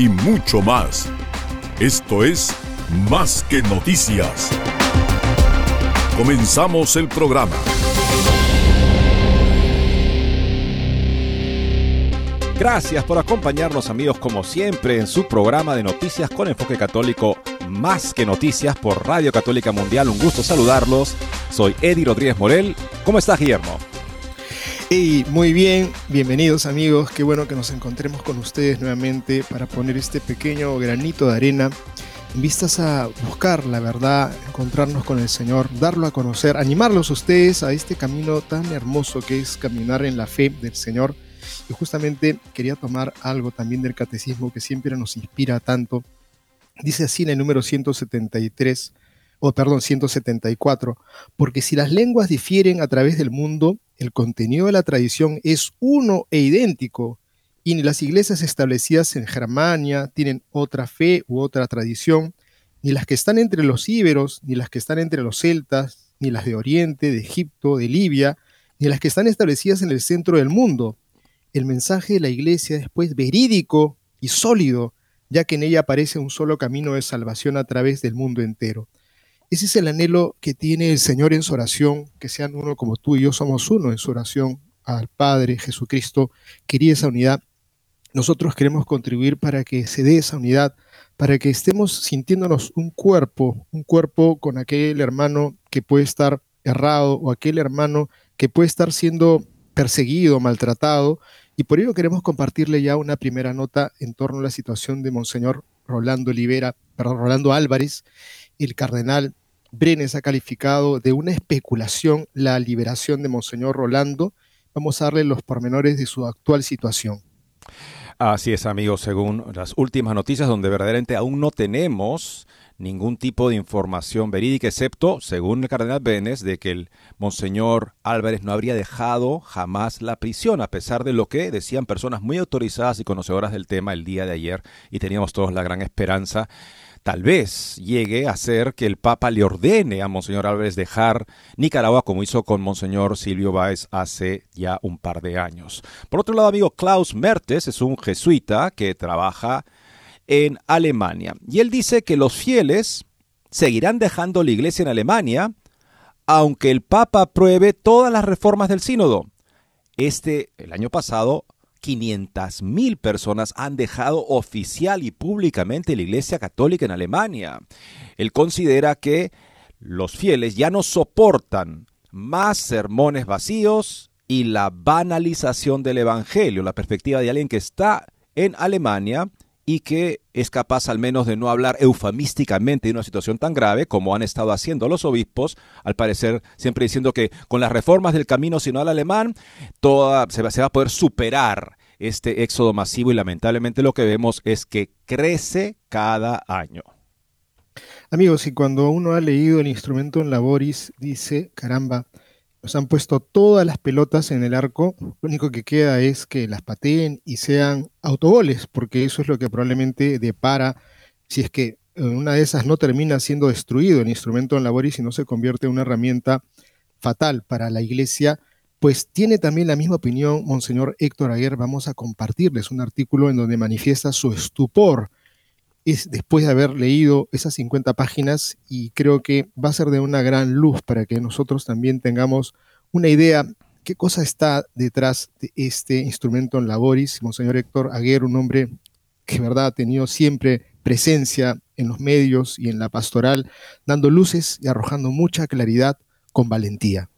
y mucho más. Esto es Más que Noticias. Comenzamos el programa. Gracias por acompañarnos amigos como siempre en su programa de noticias con enfoque católico Más que Noticias por Radio Católica Mundial. Un gusto saludarlos. Soy Eddie Rodríguez Morel. ¿Cómo estás Guillermo? Y muy bien, bienvenidos amigos, qué bueno que nos encontremos con ustedes nuevamente para poner este pequeño granito de arena en vistas a buscar la verdad, encontrarnos con el Señor, darlo a conocer, animarlos a ustedes a este camino tan hermoso que es caminar en la fe del Señor. Y justamente quería tomar algo también del catecismo que siempre nos inspira tanto. Dice así en el número 173, o perdón, 174, porque si las lenguas difieren a través del mundo, el contenido de la tradición es uno e idéntico, y ni las iglesias establecidas en Germania tienen otra fe u otra tradición, ni las que están entre los íberos, ni las que están entre los celtas, ni las de Oriente, de Egipto, de Libia, ni las que están establecidas en el centro del mundo. El mensaje de la iglesia es pues verídico y sólido, ya que en ella aparece un solo camino de salvación a través del mundo entero. Ese es el anhelo que tiene el Señor en su oración, que sean uno como tú y yo somos uno en su oración al Padre Jesucristo. Quería esa unidad. Nosotros queremos contribuir para que se dé esa unidad, para que estemos sintiéndonos un cuerpo, un cuerpo con aquel hermano que puede estar errado o aquel hermano que puede estar siendo perseguido, maltratado. Y por ello queremos compartirle ya una primera nota en torno a la situación de Monseñor Rolando Olivera, perdón, Rolando Álvarez, el cardenal Brenes ha calificado de una especulación la liberación de Monseñor Rolando. Vamos a darle los pormenores de su actual situación. Así es, amigos, según las últimas noticias, donde verdaderamente aún no tenemos ningún tipo de información verídica, excepto, según el cardenal Brenes, de que el monseñor Álvarez no habría dejado jamás la prisión, a pesar de lo que decían personas muy autorizadas y conocedoras del tema el día de ayer, y teníamos todos la gran esperanza tal vez llegue a ser que el Papa le ordene a Monseñor Álvarez dejar Nicaragua como hizo con Monseñor Silvio Báez hace ya un par de años. Por otro lado, amigo, Klaus Mertes es un jesuita que trabaja en Alemania y él dice que los fieles seguirán dejando la iglesia en Alemania aunque el Papa apruebe todas las reformas del sínodo. Este, el año pasado, 500.000 personas han dejado oficial y públicamente la Iglesia Católica en Alemania. Él considera que los fieles ya no soportan más sermones vacíos y la banalización del Evangelio, la perspectiva de alguien que está en Alemania y que es capaz al menos de no hablar eufemísticamente de una situación tan grave como han estado haciendo los obispos, al parecer siempre diciendo que con las reformas del camino sino al alemán, toda, se, va, se va a poder superar este éxodo masivo y lamentablemente lo que vemos es que crece cada año. Amigos, y cuando uno ha leído el instrumento en Laboris, dice, caramba, nos han puesto todas las pelotas en el arco, lo único que queda es que las pateen y sean autogoles, porque eso es lo que probablemente depara si es que una de esas no termina siendo destruido el instrumento en laboris y no se convierte en una herramienta fatal para la iglesia, pues tiene también la misma opinión Monseñor Héctor Aguer. Vamos a compartirles un artículo en donde manifiesta su estupor es después de haber leído esas 50 páginas y creo que va a ser de una gran luz para que nosotros también tengamos una idea qué cosa está detrás de este instrumento en laboris. Monseñor Héctor Aguer, un hombre que verdad ha tenido siempre presencia en los medios y en la pastoral, dando luces y arrojando mucha claridad con valentía.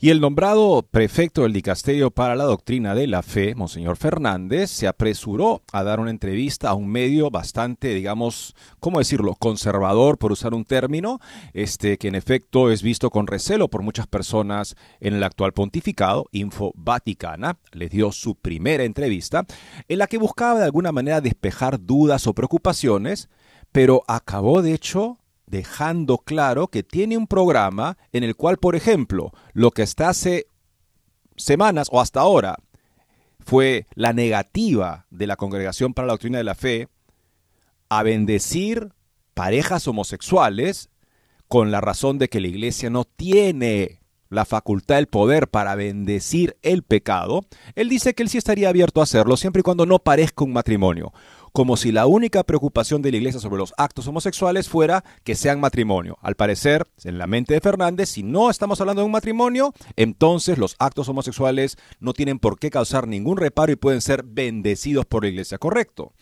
Y el nombrado prefecto del Dicasterio para la Doctrina de la Fe, Monseñor Fernández, se apresuró a dar una entrevista a un medio bastante, digamos, ¿cómo decirlo?, conservador, por usar un término, este, que en efecto es visto con recelo por muchas personas en el actual pontificado, Info Vaticana, le dio su primera entrevista, en la que buscaba de alguna manera despejar dudas o preocupaciones, pero acabó de hecho dejando claro que tiene un programa en el cual, por ejemplo, lo que hasta hace semanas o hasta ahora fue la negativa de la Congregación para la Doctrina de la Fe a bendecir parejas homosexuales con la razón de que la iglesia no tiene la facultad, el poder para bendecir el pecado, él dice que él sí estaría abierto a hacerlo siempre y cuando no parezca un matrimonio como si la única preocupación de la Iglesia sobre los actos homosexuales fuera que sean matrimonio. Al parecer, en la mente de Fernández, si no estamos hablando de un matrimonio, entonces los actos homosexuales no tienen por qué causar ningún reparo y pueden ser bendecidos por la Iglesia, ¿correcto?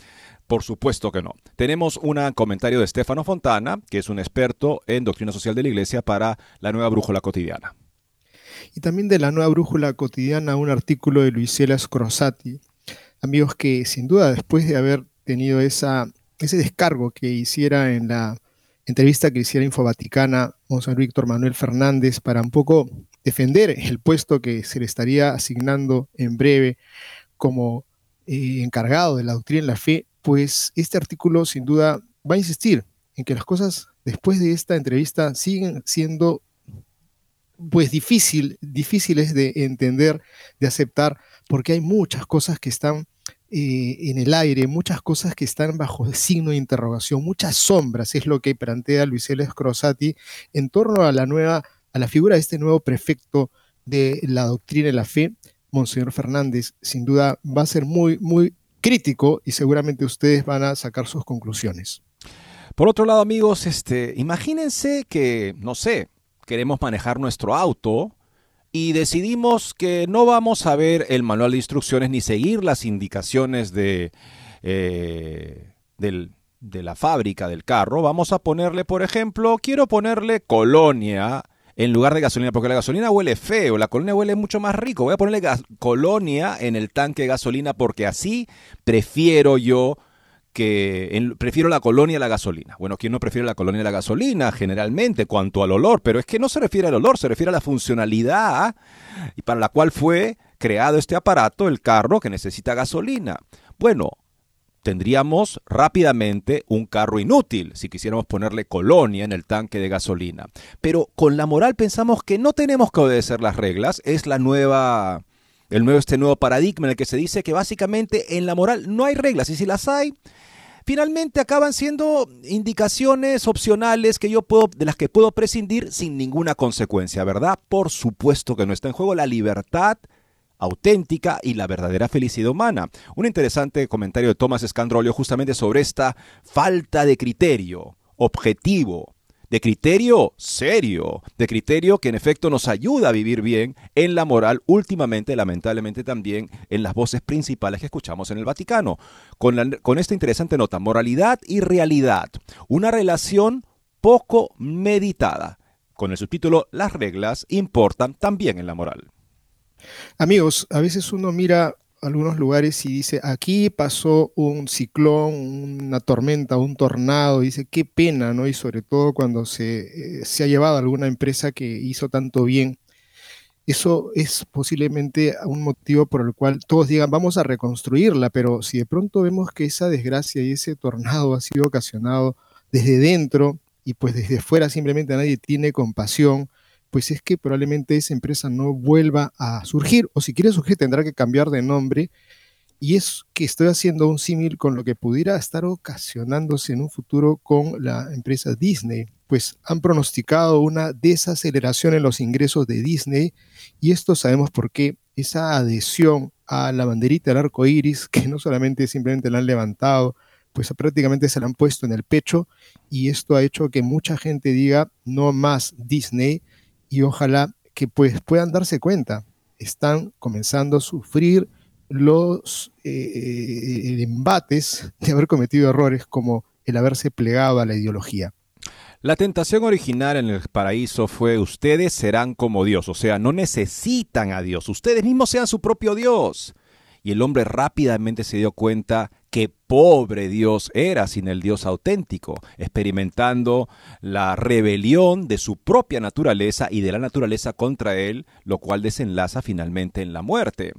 Por supuesto que no. Tenemos un comentario de Stefano Fontana, que es un experto en doctrina social de la Iglesia para la nueva brújula cotidiana. Y también de la nueva brújula cotidiana, un artículo de Luisela Scrosati. Amigos que sin duda después de haber tenido ese descargo que hiciera en la entrevista que hiciera Infovaticana Monseñor Víctor Manuel Fernández para un poco defender el puesto que se le estaría asignando en breve como eh, encargado de la doctrina en la fe, pues este artículo sin duda va a insistir en que las cosas después de esta entrevista siguen siendo pues difícil, difíciles de entender, de aceptar, porque hay muchas cosas que están en el aire, muchas cosas que están bajo signo de interrogación, muchas sombras, es lo que plantea Luis L. Scrosati en torno a la nueva, a la figura de este nuevo prefecto de la doctrina de la fe, Monseñor Fernández. Sin duda va a ser muy, muy crítico y seguramente ustedes van a sacar sus conclusiones. Por otro lado, amigos, este, imagínense que, no sé, queremos manejar nuestro auto y decidimos que no vamos a ver el manual de instrucciones ni seguir las indicaciones de, eh, de la fábrica del carro. Vamos a ponerle, por ejemplo, quiero ponerle colonia en lugar de gasolina, porque la gasolina huele feo, la colonia huele mucho más rico. Voy a ponerle colonia en el tanque de gasolina porque así prefiero yo que prefiero la colonia a la gasolina. Bueno, ¿quién no prefiere la colonia a la gasolina generalmente cuanto al olor? Pero es que no se refiere al olor, se refiere a la funcionalidad y para la cual fue creado este aparato, el carro que necesita gasolina. Bueno, tendríamos rápidamente un carro inútil si quisiéramos ponerle colonia en el tanque de gasolina. Pero con la moral pensamos que no tenemos que obedecer las reglas, es la nueva el nuevo este nuevo paradigma en el que se dice que básicamente en la moral no hay reglas y si las hay finalmente acaban siendo indicaciones opcionales que yo puedo, de las que puedo prescindir sin ninguna consecuencia, ¿verdad? Por supuesto que no está en juego la libertad auténtica y la verdadera felicidad humana. Un interesante comentario de Thomas Scandrolio justamente sobre esta falta de criterio objetivo de criterio serio, de criterio que en efecto nos ayuda a vivir bien en la moral, últimamente, lamentablemente también en las voces principales que escuchamos en el Vaticano. Con, con esta interesante nota, moralidad y realidad, una relación poco meditada. Con el subtítulo Las reglas importan también en la moral. Amigos, a veces uno mira algunos lugares y dice, aquí pasó un ciclón, una tormenta, un tornado, dice, qué pena, ¿no? Y sobre todo cuando se, eh, se ha llevado a alguna empresa que hizo tanto bien. Eso es posiblemente un motivo por el cual todos digan, vamos a reconstruirla, pero si de pronto vemos que esa desgracia y ese tornado ha sido ocasionado desde dentro y pues desde fuera simplemente nadie tiene compasión, pues es que probablemente esa empresa no vuelva a surgir, o si quiere surgir tendrá que cambiar de nombre. Y es que estoy haciendo un símil con lo que pudiera estar ocasionándose en un futuro con la empresa Disney, pues han pronosticado una desaceleración en los ingresos de Disney y esto sabemos por qué esa adhesión a la banderita del arco iris, que no solamente simplemente la han levantado, pues prácticamente se la han puesto en el pecho y esto ha hecho que mucha gente diga no más Disney y ojalá que pues puedan darse cuenta, están comenzando a sufrir los eh, eh, embates de haber cometido errores como el haberse plegado a la ideología. La tentación original en el paraíso fue ustedes serán como Dios, o sea, no necesitan a Dios, ustedes mismos sean su propio Dios. Y el hombre rápidamente se dio cuenta que pobre Dios era sin el Dios auténtico, experimentando la rebelión de su propia naturaleza y de la naturaleza contra él, lo cual desenlaza finalmente en la muerte.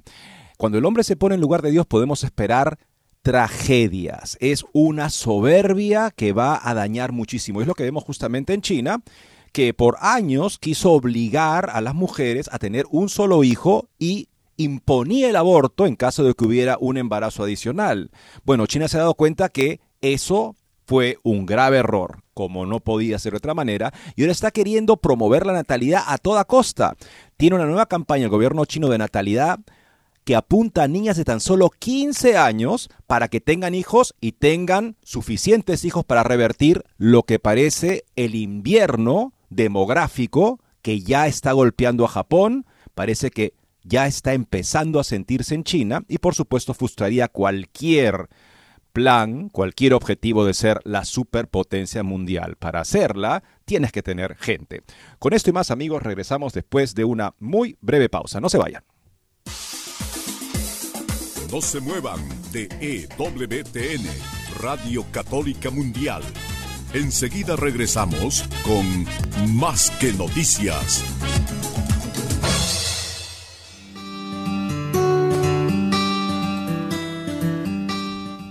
Cuando el hombre se pone en lugar de Dios podemos esperar tragedias. Es una soberbia que va a dañar muchísimo. Es lo que vemos justamente en China, que por años quiso obligar a las mujeres a tener un solo hijo y imponía el aborto en caso de que hubiera un embarazo adicional. Bueno, China se ha dado cuenta que eso fue un grave error, como no podía ser de otra manera, y ahora está queriendo promover la natalidad a toda costa. Tiene una nueva campaña el gobierno chino de natalidad que apunta a niñas de tan solo 15 años para que tengan hijos y tengan suficientes hijos para revertir lo que parece el invierno demográfico que ya está golpeando a Japón, parece que ya está empezando a sentirse en China y por supuesto frustraría cualquier plan, cualquier objetivo de ser la superpotencia mundial. Para hacerla, tienes que tener gente. Con esto y más amigos, regresamos después de una muy breve pausa. No se vayan. No se muevan de EWTN, Radio Católica Mundial. Enseguida regresamos con Más que Noticias.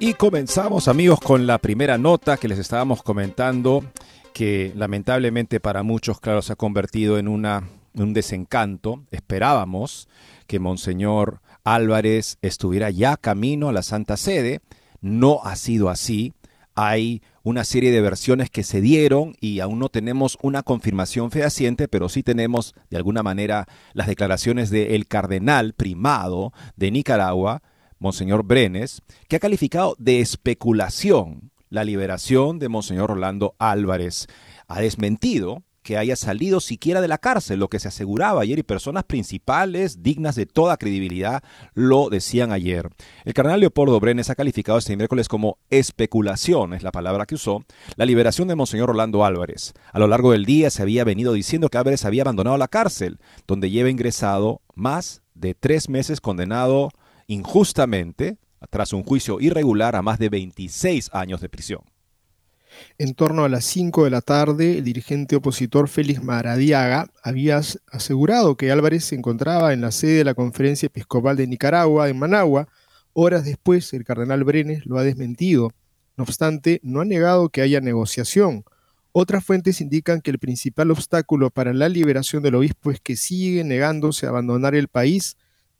Y comenzamos amigos con la primera nota que les estábamos comentando, que lamentablemente para muchos, claro, se ha convertido en una, un desencanto. Esperábamos que Monseñor Álvarez estuviera ya camino a la Santa Sede. No ha sido así. Hay una serie de versiones que se dieron y aún no tenemos una confirmación fehaciente, pero sí tenemos de alguna manera las declaraciones del cardenal primado de Nicaragua, Monseñor Brenes, que ha calificado de especulación la liberación de Monseñor Rolando Álvarez. Ha desmentido que haya salido siquiera de la cárcel, lo que se aseguraba ayer y personas principales, dignas de toda credibilidad, lo decían ayer. El cardenal Leopoldo Brenes ha calificado este miércoles como especulación, es la palabra que usó, la liberación de Monseñor Rolando Álvarez. A lo largo del día se había venido diciendo que Álvarez había abandonado la cárcel, donde lleva ingresado más de tres meses condenado injustamente tras un juicio irregular a más de 26 años de prisión. En torno a las 5 de la tarde, el dirigente opositor Félix Maradiaga había asegurado que Álvarez se encontraba en la sede de la Conferencia Episcopal de Nicaragua, en Managua. Horas después, el cardenal Brenes lo ha desmentido. No obstante, no ha negado que haya negociación. Otras fuentes indican que el principal obstáculo para la liberación del obispo es que sigue negándose a abandonar el país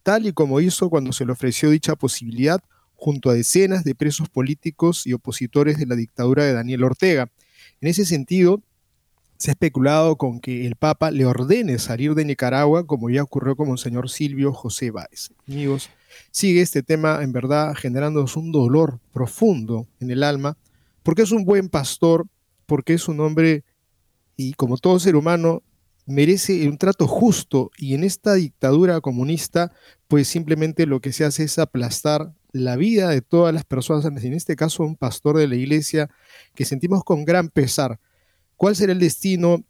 tal y como hizo cuando se le ofreció dicha posibilidad junto a decenas de presos políticos y opositores de la dictadura de Daniel Ortega. En ese sentido, se ha especulado con que el Papa le ordene salir de Nicaragua, como ya ocurrió con el señor Silvio José Báez. Amigos, sigue este tema en verdad generándonos un dolor profundo en el alma, porque es un buen pastor, porque es un hombre y como todo ser humano merece un trato justo y en esta dictadura comunista pues simplemente lo que se hace es aplastar la vida de todas las personas, en este caso un pastor de la iglesia que sentimos con gran pesar. ¿Cuál será el destino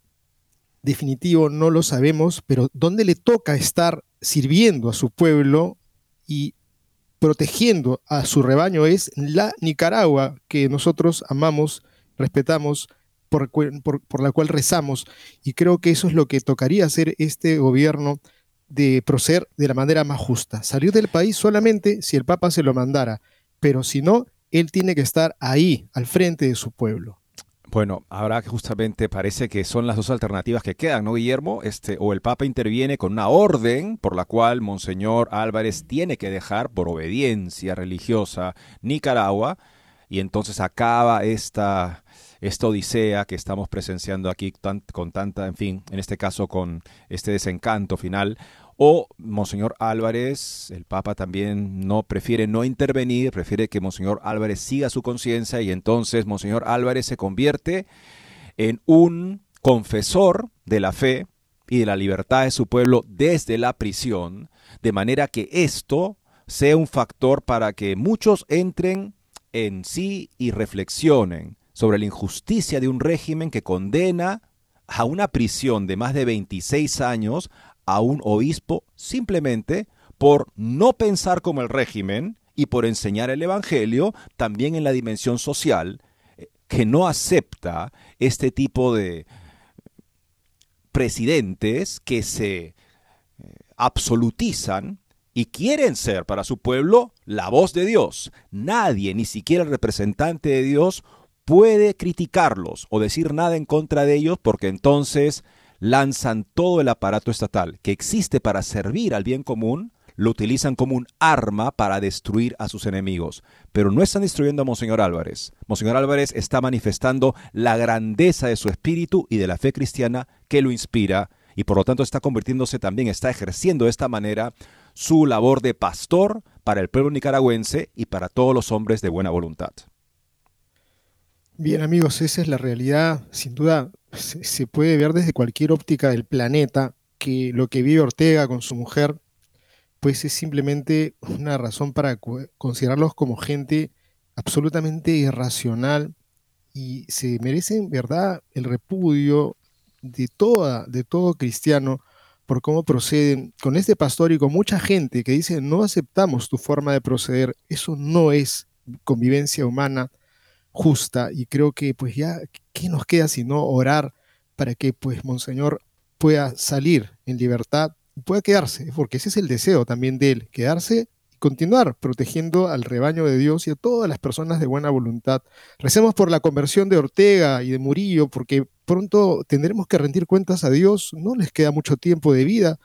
definitivo? No lo sabemos, pero ¿dónde le toca estar sirviendo a su pueblo y protegiendo a su rebaño es la Nicaragua que nosotros amamos, respetamos, por, la cual rezamos. Y creo que eso es lo que tocaría hacer este gobierno de proceder de la manera más justa. Salir del país solamente si el Papa se lo mandara, pero si no, él tiene que estar ahí, al frente de su pueblo. Bueno, ahora que justamente parece que son las dos alternativas que quedan, ¿no, Guillermo? Este, o el Papa interviene con una orden por la cual Monseñor Álvarez tiene que dejar, por obediencia religiosa, Nicaragua, y entonces acaba esta, esta odisea que estamos presenciando aquí con tanta, en fin, en este caso con este desencanto final, o Monseñor Álvarez, el Papa también no prefiere no intervenir, prefiere que Monseñor Álvarez siga su conciencia y entonces Monseñor Álvarez se convierte en un confesor de la fe y de la libertad de su pueblo desde la prisión, de manera que esto sea un factor para que muchos entren en sí y reflexionen sobre la injusticia de un régimen que condena a una prisión de más de 26 años a un obispo simplemente por no pensar como el régimen y por enseñar el Evangelio también en la dimensión social, eh, que no acepta este tipo de presidentes que se eh, absolutizan y quieren ser para su pueblo la voz de Dios. Nadie, ni siquiera el representante de Dios, puede criticarlos o decir nada en contra de ellos porque entonces lanzan todo el aparato estatal que existe para servir al bien común, lo utilizan como un arma para destruir a sus enemigos. Pero no están destruyendo a Monseñor Álvarez. Monseñor Álvarez está manifestando la grandeza de su espíritu y de la fe cristiana que lo inspira y por lo tanto está convirtiéndose también, está ejerciendo de esta manera su labor de pastor para el pueblo nicaragüense y para todos los hombres de buena voluntad. Bien amigos, esa es la realidad. Sin duda se, puede ver desde cualquier óptica del planeta que lo que vive Ortega con su mujer, pues es simplemente una razón para considerarlos como gente absolutamente irracional y se merecen, ¿verdad?, el repudio de, toda, de todo cristiano por cómo proceden con este pastor y con mucha gente que dice no aceptamos tu forma de proceder, eso no es convivencia humana, justa y creo que pues ya, ¿qué nos queda sino orar para que pues Monseñor pueda salir en libertad y pueda quedarse? Porque ese es el deseo también de él, quedarse y continuar protegiendo al rebaño de Dios y a todas las personas de buena voluntad. Recemos por la conversión de Ortega y de Murillo porque pronto tendremos que rendir cuentas a Dios, no les queda mucho tiempo de vida,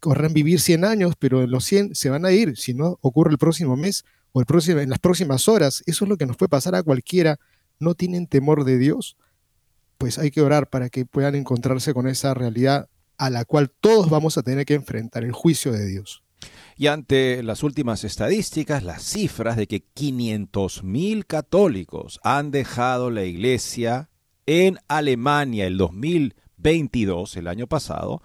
corren vivir 100 años, pero los 100 se van a ir, si no ocurre el próximo mes en las próximas horas. Eso es lo que nos puede pasar a cualquiera. ¿No tienen temor de Dios? Pues hay que orar para que puedan encontrarse con esa realidad a la cual todos vamos a tener que enfrentar, el juicio de Dios. Y ante las últimas estadísticas, las cifras de que 500.000 católicos han dejado la iglesia en Alemania el 2022, el año pasado,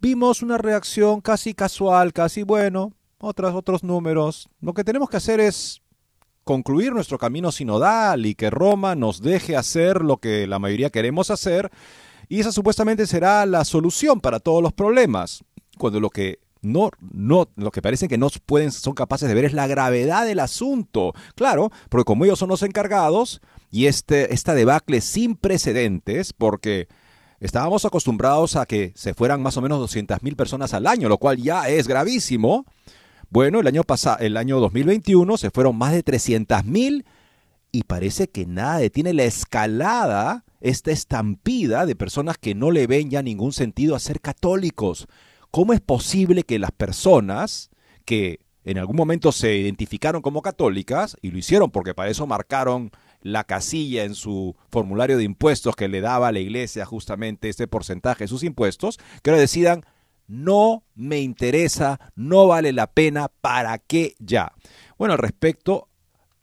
vimos una reacción casi casual, casi bueno, otros, otros números. Lo que tenemos que hacer es concluir nuestro camino sinodal y que Roma nos deje hacer lo que la mayoría queremos hacer y esa supuestamente será la solución para todos los problemas. Cuando lo que no, no, lo que parece que no pueden, son capaces de ver es la gravedad del asunto. Claro, porque como ellos son los encargados y este, esta debacle sin precedentes, porque estábamos acostumbrados a que se fueran más o menos 200.000 personas al año, lo cual ya es gravísimo. Bueno, el año pasado, el año 2021 se fueron más de 300 mil y parece que nada detiene la escalada, esta estampida de personas que no le ven ya ningún sentido a ser católicos. ¿Cómo es posible que las personas que en algún momento se identificaron como católicas y lo hicieron porque para eso marcaron la casilla en su formulario de impuestos que le daba a la iglesia justamente este porcentaje de sus impuestos, que ahora decidan no me interesa, no vale la pena, ¿para qué ya? Bueno, al respecto,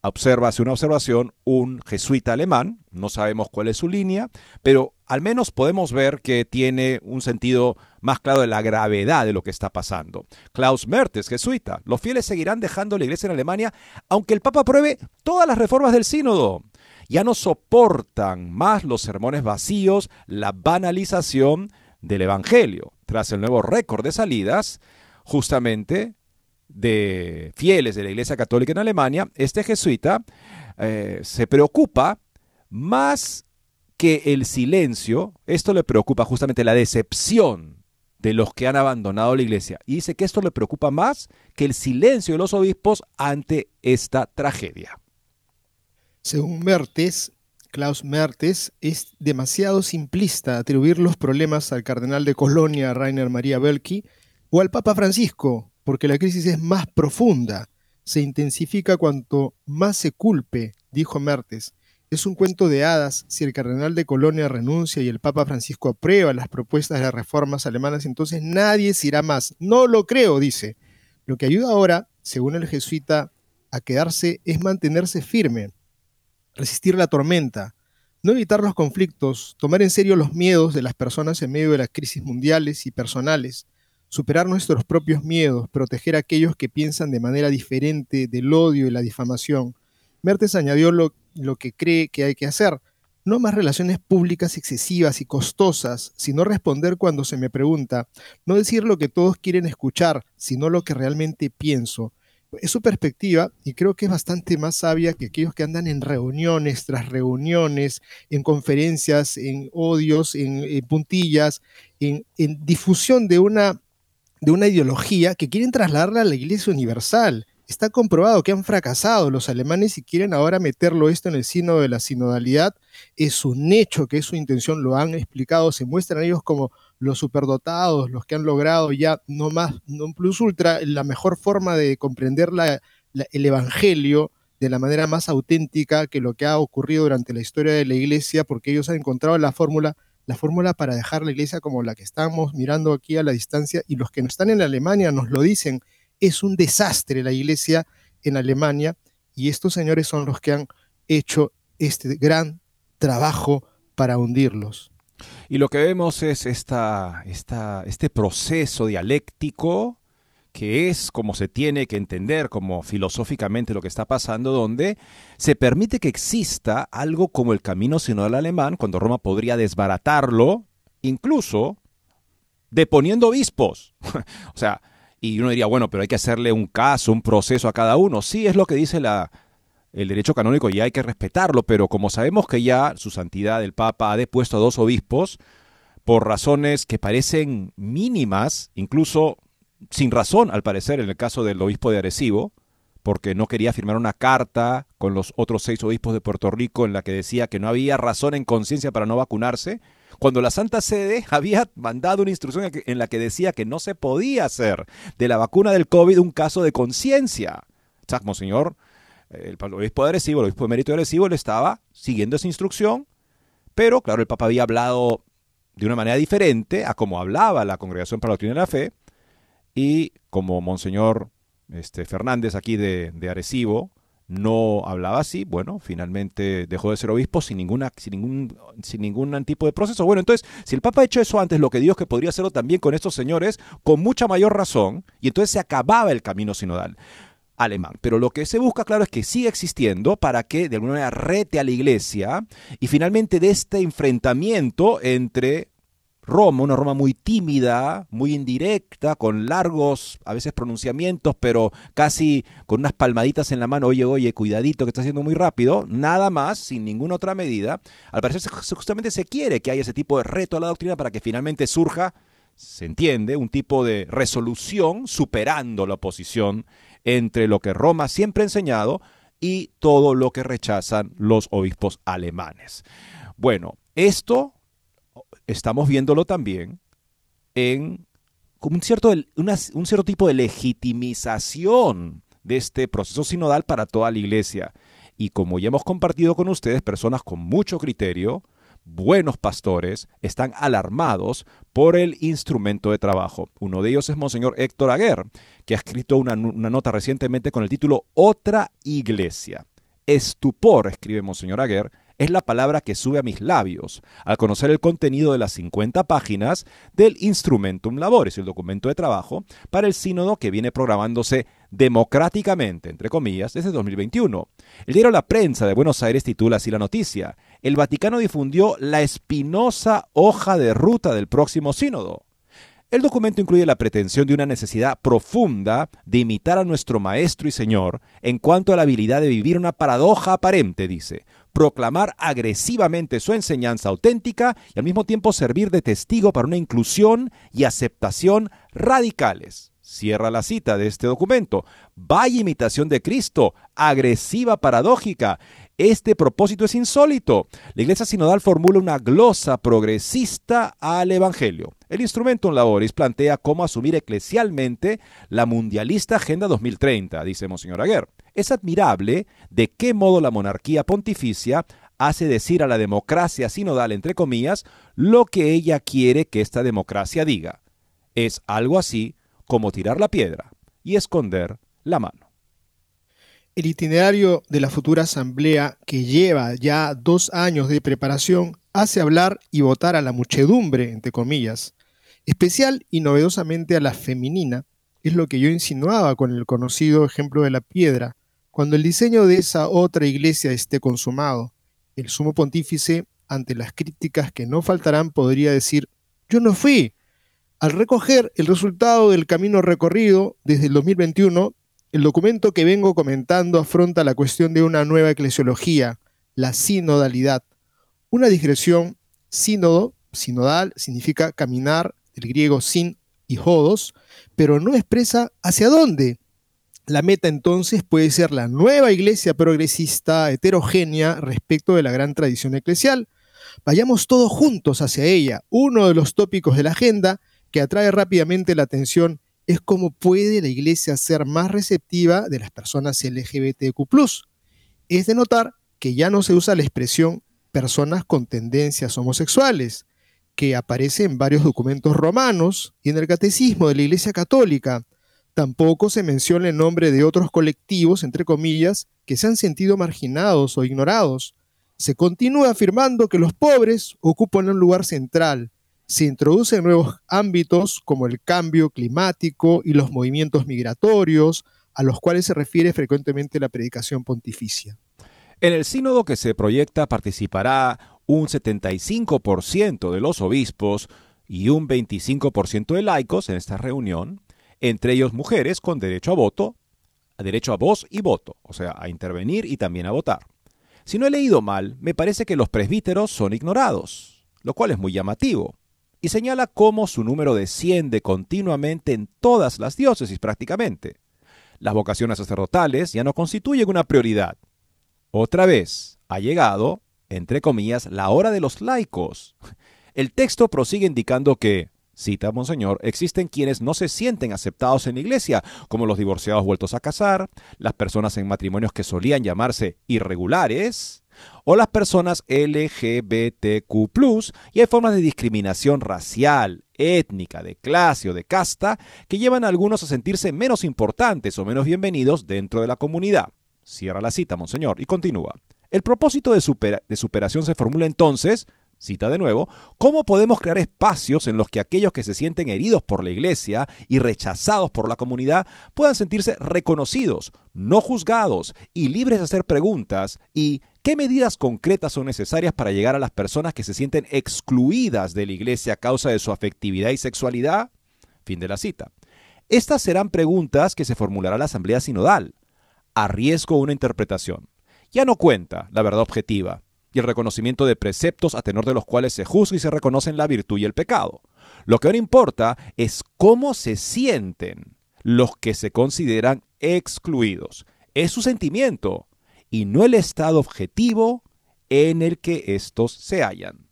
observa, hace una observación un jesuita alemán, no sabemos cuál es su línea, pero al menos podemos ver que tiene un sentido más claro de la gravedad de lo que está pasando. Klaus Mertes, jesuita, los fieles seguirán dejando la iglesia en Alemania aunque el Papa apruebe todas las reformas del sínodo. Ya no soportan más los sermones vacíos, la banalización del Evangelio. Tras el nuevo récord de salidas, justamente de fieles de la Iglesia Católica en Alemania, este jesuita eh, se preocupa más que el silencio, esto le preocupa justamente la decepción de los que han abandonado la iglesia. Y dice que esto le preocupa más que el silencio de los obispos ante esta tragedia. Según Mertes, Klaus Mertes, es demasiado simplista atribuir los problemas al cardenal de Colonia, Rainer María Belki, o al Papa Francisco, porque la crisis es más profunda, se intensifica cuanto más se culpe, dijo Mertes. Es un cuento de hadas. Si el cardenal de Colonia renuncia y el Papa Francisco aprueba las propuestas de las reformas alemanas, entonces nadie se irá más. No lo creo, dice. Lo que ayuda ahora, según el jesuita, a quedarse es mantenerse firme, resistir la tormenta, no evitar los conflictos, tomar en serio los miedos de las personas en medio de las crisis mundiales y personales, superar nuestros propios miedos, proteger a aquellos que piensan de manera diferente del odio y la difamación. Mertes añadió lo, lo que cree que hay que hacer, no más relaciones públicas excesivas y costosas, sino responder cuando se me pregunta, no decir lo que todos quieren escuchar, sino lo que realmente pienso. Es su perspectiva y creo que es bastante más sabia que aquellos que andan en reuniones tras reuniones, en conferencias, en odios, en, puntillas, en difusión de una de una ideología que quieren trasladarla a la Iglesia Universal. Está comprobado que han fracasado los alemanes y quieren ahora meterlo esto en el sino de la sinodalidad. Es un hecho que es su intención, lo han explicado, se muestran ellos como los superdotados, los que han logrado ya no más, no plus ultra, la mejor forma de comprender el Evangelio de la manera más auténtica que lo que ha ocurrido durante la historia de la Iglesia, porque ellos han encontrado la fórmula la fórmula para dejar la iglesia como la que estamos mirando aquí a la distancia y los que no están en Alemania nos lo dicen, es un desastre la iglesia en Alemania y estos señores son los que han hecho este gran trabajo para hundirlos. Y lo que vemos es esta, este proceso dialéctico que es como se tiene que entender como filosóficamente lo que está pasando, donde se permite que exista algo como el camino sinodal alemán, cuando Roma podría desbaratarlo, incluso deponiendo obispos. o sea, y uno diría, bueno, pero hay que hacerle un caso, un proceso a cada uno. Sí, es lo que dice la, el derecho canónico y hay que respetarlo, pero como sabemos que ya su santidad el Papa ha depuesto a dos obispos, por razones que parecen mínimas, incluso sin razón, al parecer, en el caso del obispo de Arecibo, porque no quería firmar una carta con los otros seis obispos de Puerto Rico en la que decía que no había razón en conciencia para no vacunarse, cuando la Santa Sede había mandado una instrucción en la que decía que no se podía hacer de la vacuna del COVID un caso de conciencia. Monseñor, el obispo de Arecibo, el obispo de Mérito de Arecibo, le estaba siguiendo esa instrucción, pero claro, el Papa había hablado de una manera diferente a como hablaba la Congregación para la Doctrina de la Fe, y como Monseñor este, Fernández aquí de, Arecibo no hablaba así, bueno, finalmente dejó de ser obispo sin, ninguna, sin, ningún, sin ningún tipo de proceso. Bueno, entonces, si el Papa ha hecho eso antes, lo que Dios que podría hacerlo también con estos señores, con mucha mayor razón, y entonces se acababa el camino sinodal alemán. Pero lo que se busca, claro, es que siga existiendo para que de alguna manera rete a la iglesia y finalmente de este enfrentamiento entre Roma, una Roma muy tímida, muy indirecta, con largos, a veces pronunciamientos, pero casi con unas palmaditas en la mano, oye, oye, cuidadito que está haciendo muy rápido, nada más, sin ninguna otra medida. Al parecer justamente se quiere que haya ese tipo de reto a la doctrina para que finalmente surja, se entiende, un tipo de resolución superando la oposición entre lo que Roma siempre ha enseñado y todo lo que rechazan los obispos alemanes. Bueno, esto estamos viéndolo también en un cierto, un cierto tipo de legitimización de este proceso sinodal para toda la iglesia. Y como ya hemos compartido con ustedes, personas con mucho criterio, buenos pastores están alarmados por el instrumento de trabajo. Uno de ellos es Monseñor Héctor Aguer, que ha escrito una, nota recientemente con el título Otra Iglesia. Estupor, escribe Monseñor Aguer, es la palabra que sube a mis labios al conocer el contenido de las 50 páginas del Instrumentum Laboris, el documento de trabajo, para el sínodo que viene programándose democráticamente, entre comillas, desde 2021. El diario La Prensa de Buenos Aires titula así la noticia. El Vaticano difundió la espinosa hoja de ruta del próximo sínodo. El documento incluye la pretensión de una necesidad profunda de imitar a nuestro Maestro y Señor en cuanto a la habilidad de vivir una paradoja aparente, dice, proclamar agresivamente su enseñanza auténtica y al mismo tiempo servir de testigo para una inclusión y aceptación radicales. Cierra la cita de este documento. Vaya imitación de Cristo, agresiva paradójica. Este propósito es insólito. La Iglesia Sinodal formula una glosa progresista al Evangelio. El Instrumentum Laboris plantea cómo asumir eclesialmente la mundialista Agenda 2030, dice Monseñor Aguer. Es admirable de qué modo la monarquía pontificia hace decir a la democracia sinodal, entre comillas, lo que ella quiere que esta democracia diga. Es algo así como tirar la piedra y esconder la mano. El itinerario de la futura asamblea, que lleva ya dos años de preparación, hace hablar y votar a la muchedumbre, entre comillas, especial y novedosamente a la femenina, es lo que yo insinuaba con el conocido ejemplo de la piedra, cuando el diseño de esa otra iglesia esté consumado, el sumo pontífice, ante las críticas que no faltarán, podría decir, yo no fui. Al recoger el resultado del camino recorrido desde el 2021, el documento que vengo comentando afronta la cuestión de una nueva eclesiología, la sinodalidad. Una digresión, sínodo, sinodal, significa caminar, el griego sin y jodos, pero no expresa hacia dónde, la meta entonces puede ser la nueva iglesia progresista heterogénea respecto de la gran tradición eclesial. Vayamos todos juntos hacia ella. Uno de los tópicos de la agenda que atrae rápidamente la atención es cómo puede la iglesia ser más receptiva de las personas LGBTQ. Es de notar que ya no se usa la expresión personas con tendencias homosexuales, que aparece en varios documentos romanos y en el catecismo de la Iglesia Católica Tampoco se menciona el nombre de otros colectivos, entre comillas, que se han sentido marginados o ignorados. Se continúa afirmando que los pobres ocupan un lugar central. Se introducen nuevos ámbitos como el cambio climático y los movimientos migratorios, a los cuales se refiere frecuentemente la predicación pontificia. En el sínodo que se proyecta participará un 75% de los obispos y un 25% de laicos en esta reunión, entre ellos mujeres con derecho a voto, a derecho a voz y voto, o sea, a intervenir y también a votar. Si no he leído mal, me parece que los presbíteros son ignorados, lo cual es muy llamativo, y señala cómo su número desciende continuamente en todas las diócesis prácticamente. Las vocaciones sacerdotales ya no constituyen una prioridad. Otra vez ha llegado, entre comillas, la hora de los laicos. El texto prosigue indicando que Cita Monseñor, existen quienes no se sienten aceptados en la iglesia, como los divorciados vueltos a casar, las personas en matrimonios que solían llamarse irregulares, o las personas LGBTQ, y hay formas de discriminación racial, étnica, de clase o de casta que llevan a algunos a sentirse menos importantes o menos bienvenidos dentro de la comunidad. Cierra la cita, Monseñor, y continúa. El propósito de, de superación se formula entonces Cita de nuevo, ¿cómo podemos crear espacios en los que aquellos que se sienten heridos por la iglesia y rechazados por la comunidad puedan sentirse reconocidos, no juzgados y libres de hacer preguntas? ¿Y qué medidas concretas son necesarias para llegar a las personas que se sienten excluidas de la iglesia a causa de su afectividad y sexualidad? Fin de la cita. Estas serán preguntas que se formulará la Asamblea Sinodal. Arriesgo una interpretación. Ya no cuenta la verdad objetiva, y el reconocimiento de preceptos a tenor de los cuales se juzga y se reconocen la virtud y el pecado. Lo que ahora importa es cómo se sienten los que se consideran excluidos. Es su sentimiento y no el estado objetivo en el que estos se hallan.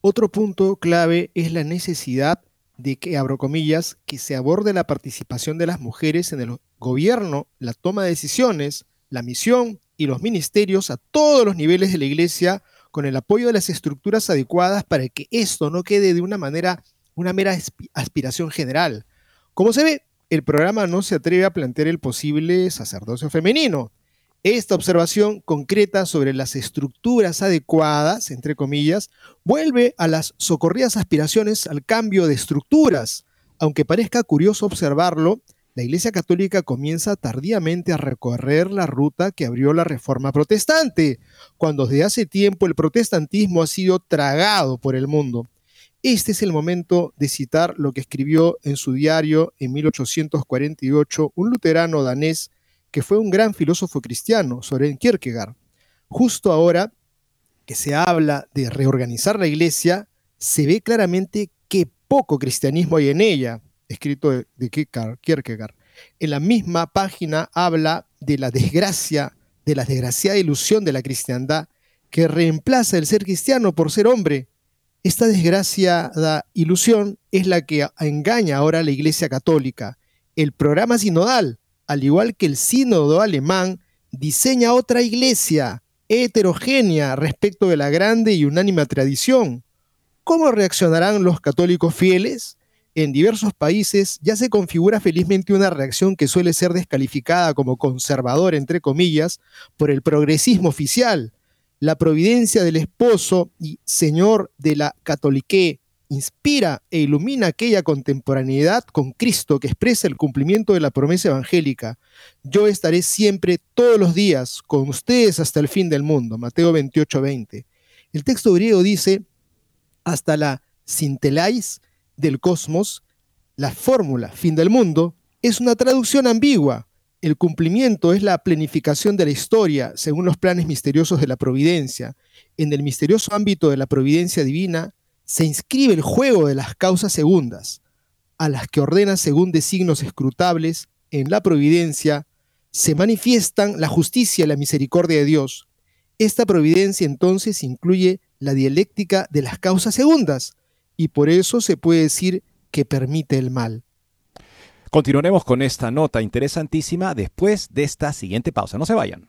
Otro punto clave es la necesidad de que, abro comillas, que se aborde la participación de las mujeres en el gobierno, la toma de decisiones, la misión y los ministerios a todos los niveles de la Iglesia con el apoyo de las estructuras adecuadas para que esto no quede de una manera, una mera aspiración general. Como se ve, el programa no se atreve a plantear el posible sacerdocio femenino. Esta observación concreta sobre las estructuras adecuadas, entre comillas, vuelve a las socorridas aspiraciones al cambio de estructuras. Aunque parezca curioso observarlo, la Iglesia Católica comienza tardíamente a recorrer la ruta que abrió la Reforma Protestante, cuando desde hace tiempo el protestantismo ha sido tragado por el mundo. Este es el momento de citar lo que escribió en su diario en 1848 un luterano danés que fue un gran filósofo cristiano, Soren Kierkegaard. Justo ahora que se habla de reorganizar la iglesia, se ve claramente qué poco cristianismo hay en ella escrito de, Kierkegaard. En la misma página habla de la desgracia, de la desgraciada ilusión de la cristiandad que reemplaza el ser cristiano por ser hombre. Esta desgraciada ilusión es la que engaña ahora a la Iglesia Católica. El programa sinodal, al igual que el sínodo alemán, diseña otra iglesia heterogénea respecto de la grande y unánime tradición. ¿Cómo reaccionarán los católicos fieles? en diversos países ya se configura felizmente una reacción que suele ser descalificada como conservadora, entre comillas, por el progresismo oficial. La providencia del esposo y señor de la catolique inspira e ilumina aquella contemporaneidad con Cristo que expresa el cumplimiento de la promesa evangélica. Yo estaré siempre, todos los días, con ustedes hasta el fin del mundo. Mateo 28, 20. El texto griego dice, hasta la sintelais, del cosmos, la fórmula fin del mundo es una traducción ambigua. El cumplimiento es la planificación de la historia según los planes misteriosos de la providencia. En el misterioso ámbito de la providencia divina se inscribe el juego de las causas segundas, a las que ordena según designos escrutables en la providencia, se manifiestan la justicia y la misericordia de Dios. Esta providencia entonces incluye la dialéctica de las causas segundas, y por eso se puede decir que permite el mal. Continuaremos con esta nota interesantísima después de esta siguiente pausa. No se vayan.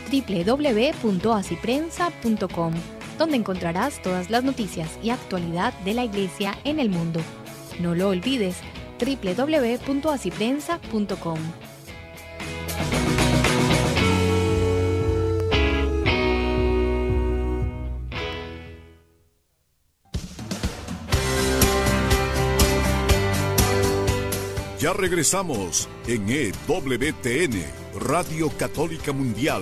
www.asiprensa.com, donde encontrarás todas las noticias y actualidad de la Iglesia en el mundo. No lo olvides, www.asiprensa.com. Ya regresamos en EWTN, Radio Católica Mundial,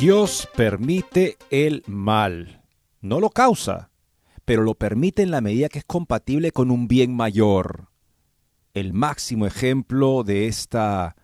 Dios permite el mal. No lo causa, pero lo permite en la medida que es compatible con un bien mayor. El máximo ejemplo de esta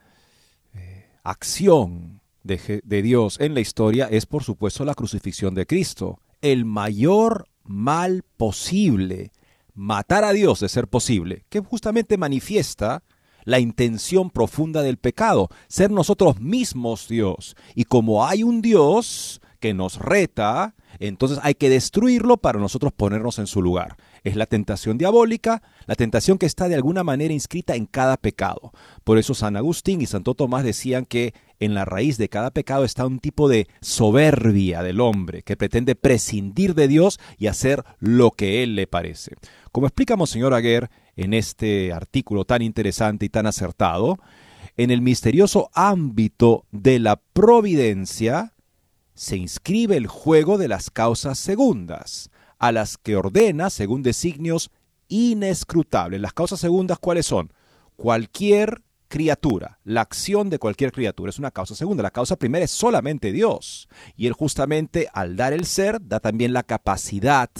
eh, acción de, de Dios en la historia es por supuesto la crucifixión de Cristo. El mayor mal posible, matar a Dios de ser posible, que justamente manifiesta la intención profunda del pecado, ser nosotros mismos Dios. Y como hay un Dios que nos reta, entonces hay que destruirlo para nosotros ponernos en su lugar. Es la tentación diabólica, la tentación que está de alguna manera inscrita en cada pecado. Por eso San Agustín y Santo Tomás decían que en la raíz de cada pecado está un tipo de soberbia del hombre que pretende prescindir de Dios y hacer lo que él le parece. Como explica Monseñor Aguer en este artículo tan interesante y tan acertado, en el misterioso ámbito de la providencia se inscribe el juego de las causas segundas, a las que ordena según designios inescrutables. Las causas segundas, ¿cuáles son? Cualquier criatura, la acción de cualquier criatura es una causa segunda. La causa primera es solamente Dios. Y Él justamente al dar el ser, da también la capacidad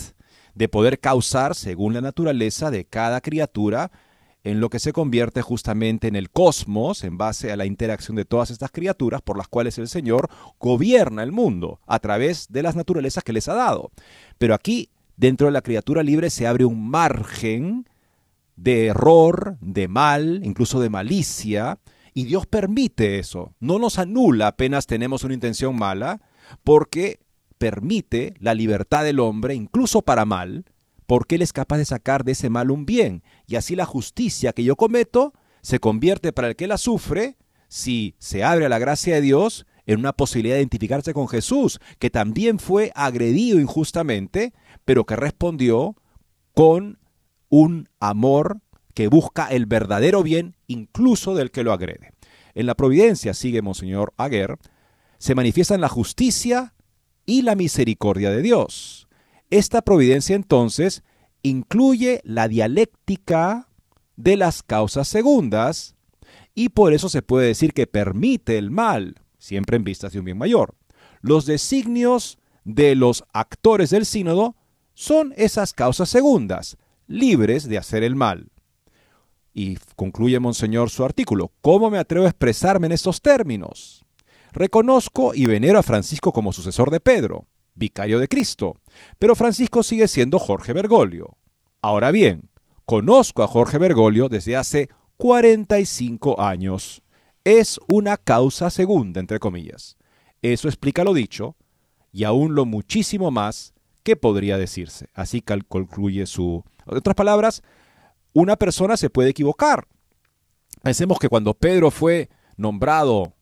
de poder causar, según la naturaleza de cada criatura, en lo que se convierte justamente en el cosmos, en base a la interacción de todas estas criaturas por las cuales el Señor gobierna el mundo a través de las naturalezas que les ha dado. Pero aquí, dentro de la criatura libre, se abre un margen de error, de mal, incluso de malicia, y Dios permite eso. No nos anula apenas tenemos una intención mala, porque permite la libertad del hombre, incluso para mal, porque Él es capaz de sacar de ese mal un bien. Y así la justicia que yo cometo se convierte para el que la sufre, si se abre a la gracia de Dios, en una posibilidad de identificarse con Jesús, que también fue agredido injustamente, pero que respondió con un amor que busca el verdadero bien incluso del que lo agrede. En la providencia, sigue Monseñor Aguer, se manifiestan la justicia y la misericordia de Dios. Esta providencia entonces incluye la dialéctica de las causas segundas y por eso se puede decir que permite el mal, siempre en vistas de un bien mayor. Los designios de los actores del sínodo son esas causas segundas, libres de hacer el mal. Y concluye Monseñor su artículo. ¿Cómo me atrevo a expresarme en estos términos? Reconozco y venero a Francisco como sucesor de Pedro vicario de Cristo. Pero Francisco sigue siendo Jorge Bergoglio. Ahora bien, conozco a Jorge Bergoglio desde hace 45 años. Es una causa segunda, entre comillas. Eso explica lo dicho y aún lo muchísimo más que podría decirse. Así concluye su... En otras palabras, una persona se puede equivocar. Pensemos que cuando Pedro fue nombrado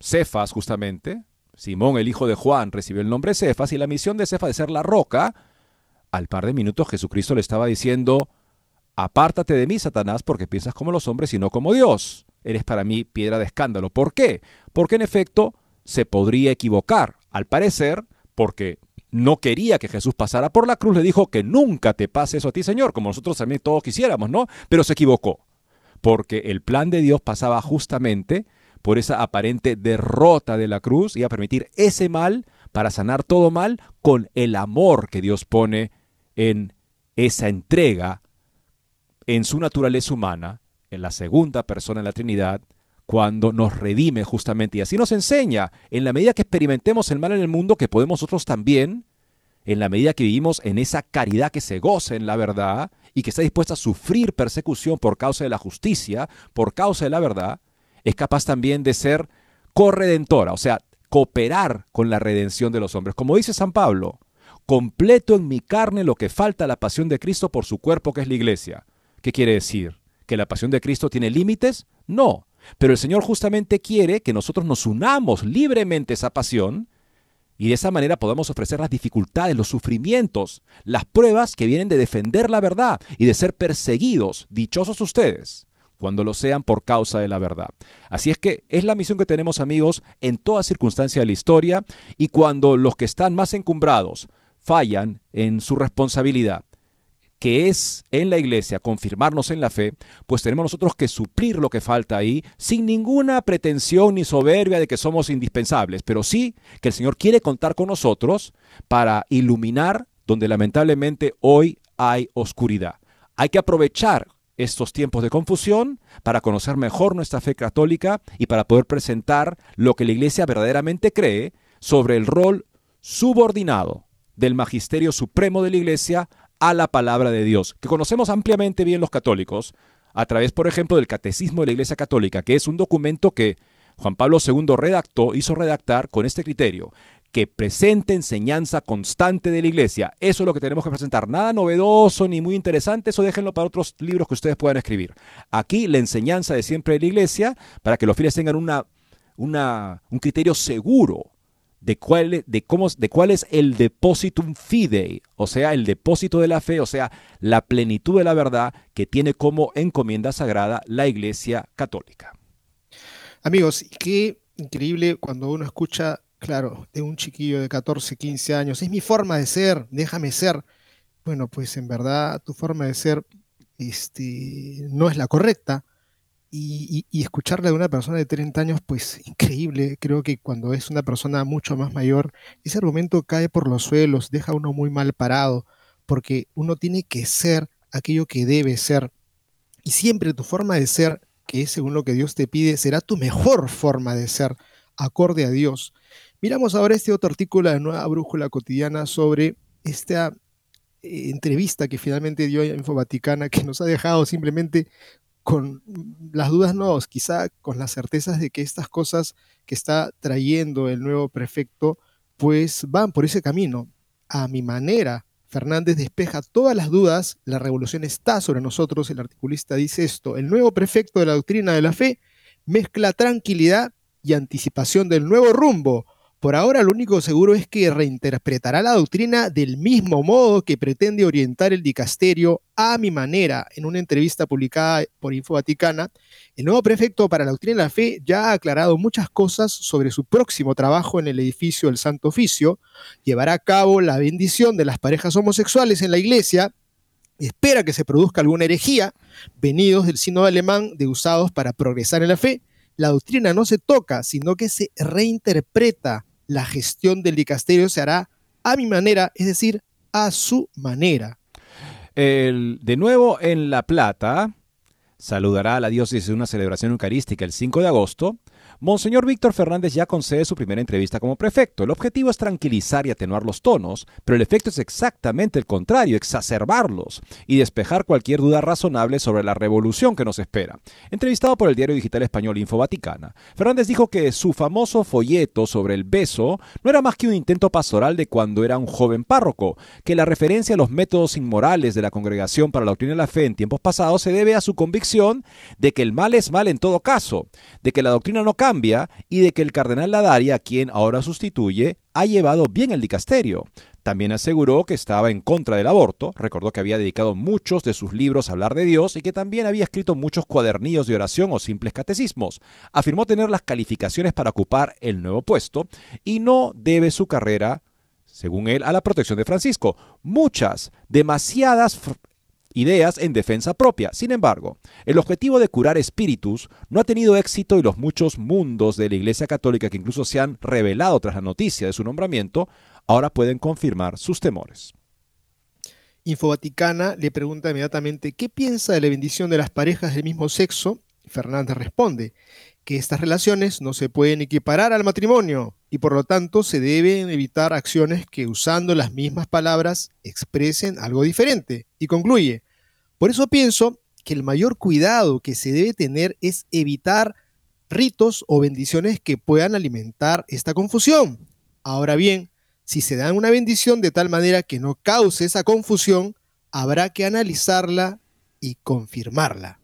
Cefas, justamente, Simón, el hijo de Juan, recibió el nombre Cefas y la misión de Cefas de ser la roca. Al par de minutos Jesucristo le estaba diciendo, apártate de mí, Satanás, porque piensas como los hombres y no como Dios. Eres para mí piedra de escándalo. ¿Por qué? Porque en efecto se podría equivocar. Al parecer, porque no quería que Jesús pasara por la cruz, le dijo que nunca te pase eso a ti, Señor, como nosotros también todos quisiéramos, ¿no? Pero se equivocó, porque el plan de Dios pasaba justamente por esa aparente derrota de la cruz y a permitir ese mal para sanar todo mal con el amor que Dios pone en esa entrega en su naturaleza humana, en la segunda persona de la Trinidad, cuando nos redime justamente. Y así nos enseña, en la medida que experimentemos el mal en el mundo, que podemos nosotros también, en la medida que vivimos en esa caridad que se goce en la verdad y que está dispuesta a sufrir persecución por causa de la justicia, por causa de la verdad, es capaz también de ser corredentora, o sea, cooperar con la redención de los hombres. Como dice San Pablo, completo en mi carne lo que falta a la pasión de Cristo por su cuerpo que es la iglesia. ¿Qué quiere decir? ¿Que la pasión de Cristo tiene límites? No. Pero el Señor justamente quiere que nosotros nos unamos libremente a esa pasión y de esa manera podamos ofrecer las dificultades, los sufrimientos, las pruebas que vienen de defender la verdad y de ser perseguidos. Dichosos ustedes cuando lo sean por causa de la verdad. Así es que es la misión que tenemos amigos en toda circunstancia de la historia y cuando los que están más encumbrados fallan en su responsabilidad, que es en la iglesia confirmarnos en la fe, pues tenemos nosotros que suplir lo que falta ahí sin ninguna pretensión ni soberbia de que somos indispensables, pero sí que el Señor quiere contar con nosotros para iluminar donde lamentablemente hoy hay oscuridad. Hay que aprovechar estos tiempos de confusión para conocer mejor nuestra fe católica y para poder presentar lo que la Iglesia verdaderamente cree sobre el rol subordinado del magisterio supremo de la Iglesia a la palabra de Dios, que conocemos ampliamente bien los católicos, a través, por ejemplo, del Catecismo de la Iglesia Católica, que es un documento que Juan Pablo II redactó, hizo redactar con este criterio. Que presente enseñanza constante de la iglesia. Eso es lo que tenemos que presentar. Nada novedoso ni muy interesante, eso déjenlo para otros libros que ustedes puedan escribir. Aquí la enseñanza de siempre de la iglesia para que los fieles tengan una, una, un criterio seguro de cuál, de, cómo, de cuál es el depositum fidei, o sea, el depósito de la fe, o sea, la plenitud de la verdad que tiene como encomienda sagrada la Iglesia Católica. Amigos, qué increíble cuando uno escucha, claro, de un chiquillo de 14, 15 años, es mi forma de ser, déjame ser. Bueno, pues en verdad tu forma de ser este, no es la correcta y, escucharle a una persona de 30 años, pues increíble. Creo que cuando es una persona mucho más mayor, ese argumento cae por los suelos, deja a uno muy mal parado, porque uno tiene que ser aquello que debe ser. Y siempre tu forma de ser, que es según lo que Dios te pide, será tu mejor forma de ser, acorde a Dios. Miramos ahora este otro artículo de Nueva Brújula Cotidiana sobre esta eh, entrevista que finalmente dio Info Vaticana, que nos ha dejado simplemente con las dudas no, quizá con las certezas de que estas cosas que está trayendo el nuevo prefecto, pues van por ese camino. A mi manera, Fernández despeja todas las dudas, la revolución está sobre nosotros, el articulista dice esto, el nuevo prefecto de la doctrina de la fe mezcla tranquilidad y anticipación del nuevo rumbo, por ahora lo único seguro es que reinterpretará la doctrina del mismo modo que pretende orientar el dicasterio a mi manera. En una entrevista publicada por Info Vaticana, el nuevo prefecto para la doctrina de la fe ya ha aclarado muchas cosas sobre su próximo trabajo en el edificio del Santo Oficio. Llevará a cabo la bendición de las parejas homosexuales en la iglesia espera que se produzca alguna herejía, venidos del sínodo alemán de usados para progresar en la fe, la doctrina no se toca, sino que se reinterpreta. La gestión del dicasterio se hará a mi manera, es decir, a su manera. de nuevo en La Plata, saludará a la diócesis una celebración eucarística el 5 de agosto Monseñor Víctor Fernández ya concede su primera entrevista como prefecto. El objetivo es tranquilizar y atenuar los tonos, pero el efecto es exactamente el contrario, exacerbarlos y despejar cualquier duda razonable sobre la revolución que nos espera. Entrevistado por el diario digital español Info Vaticana, Fernández dijo que su famoso folleto sobre el beso no era más que un intento pastoral de cuando era un joven párroco, que la referencia a los métodos inmorales de la Congregación para la Doctrina de la Fe en tiempos pasados se debe a su convicción de que el mal es mal en todo caso, de que la doctrina no cambia cambia y de que el cardenal Ladaria, quien ahora sustituye, ha llevado bien el dicasterio. También aseguró que estaba en contra del aborto, recordó que había dedicado muchos de sus libros a hablar de Dios y que también había escrito muchos cuadernillos de oración o simples catecismos. Afirmó tener las calificaciones para ocupar el nuevo puesto y no debe su carrera según él, a la protección de Francisco. Muchas, demasiadas ideas en defensa propia. Sin embargo, el objetivo de curar espíritus no ha tenido éxito y los muchos mundos de la Iglesia Católica que incluso se han revelado tras la noticia de su nombramiento, ahora pueden confirmar sus temores. Infovaticana le pregunta inmediatamente qué piensa de la bendición de las parejas del mismo sexo. Fernández responde que estas relaciones no se pueden equiparar al matrimonio y por lo tanto se deben evitar acciones que usando las mismas palabras expresen algo diferente. Y concluye, por eso pienso que el mayor cuidado que se debe tener es evitar ritos o bendiciones que puedan alimentar esta confusión. Ahora bien, si se dan una bendición de tal manera que no cause esa confusión, habrá que analizarla y confirmarla.